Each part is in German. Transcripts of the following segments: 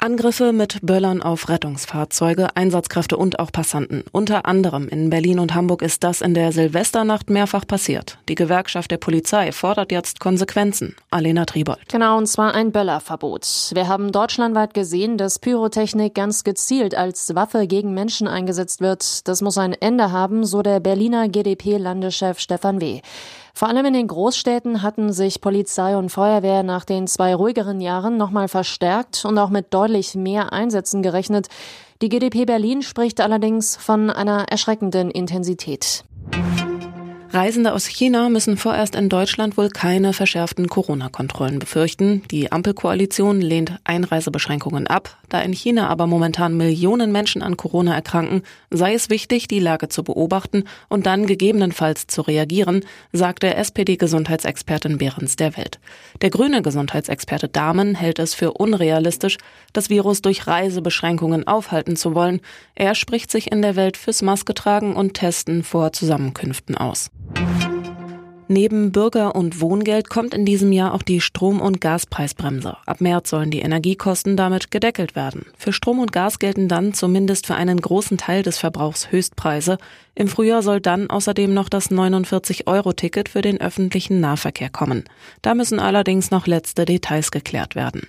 Angriffe mit Böllern auf Rettungsfahrzeuge, Einsatzkräfte und auch Passanten. Unter anderem in Berlin und Hamburg ist das in der Silvesternacht mehrfach passiert. Die Gewerkschaft der Polizei fordert jetzt Konsequenzen. Alena Triebold. Genau, und zwar ein Böllerverbot. Wir haben deutschlandweit gesehen, dass Pyrotechnik ganz gezielt als Waffe gegen Menschen eingesetzt wird. Das muss ein Ende haben, so der Berliner GdP-Landeschef Stefan W. Vor allem in den Großstädten hatten sich Polizei und Feuerwehr nach den zwei ruhigeren Jahren nochmal verstärkt und auch mit deutlich mehr Einsätzen gerechnet. Die GdP Berlin spricht allerdings von einer erschreckenden Intensität. Reisende aus China müssen vorerst in Deutschland wohl keine verschärften Corona-Kontrollen befürchten. Die Ampelkoalition lehnt Einreisebeschränkungen ab. Da in China aber momentan Millionen Menschen an Corona erkranken, sei es wichtig, die Lage zu beobachten und dann gegebenenfalls zu reagieren, sagte SPD-Gesundheitsexpertin Behrens der Welt. Der grüne Gesundheitsexperte Dahmen hält es für unrealistisch, das Virus durch Reisebeschränkungen aufhalten zu wollen. Er spricht sich in der Welt fürs Maske tragen und Testen vor Zusammenkünften aus. Neben Bürger- und Wohngeld kommt in diesem Jahr auch die Strom- und Gaspreisbremse. Ab März sollen die Energiekosten damit gedeckelt werden. Für Strom und Gas gelten dann zumindest für einen großen Teil des Verbrauchs Höchstpreise. Im Frühjahr soll dann außerdem noch das 49-Euro-Ticket für den öffentlichen Nahverkehr kommen. Da müssen allerdings noch letzte Details geklärt werden.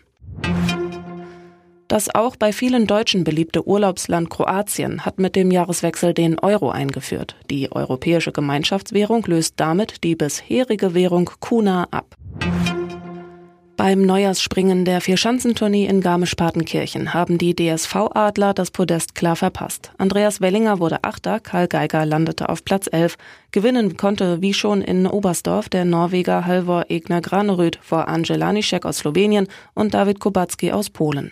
Das auch bei vielen Deutschen beliebte Urlaubsland Kroatien hat mit dem Jahreswechsel den Euro eingeführt. Die europäische Gemeinschaftswährung löst damit die bisherige Währung Kuna ab. Beim Neujahrsspringen der Vierschanzentournee in Garmisch-Partenkirchen haben die DSV-Adler das Podest klar verpasst. Andreas Wellinger wurde Achter, Karl Geiger landete auf Platz 11. Gewinnen konnte wie schon in Oberstdorf der Norweger Halvor Egner Graneröd vor Angela Nischek aus Slowenien und David Kubacki aus Polen.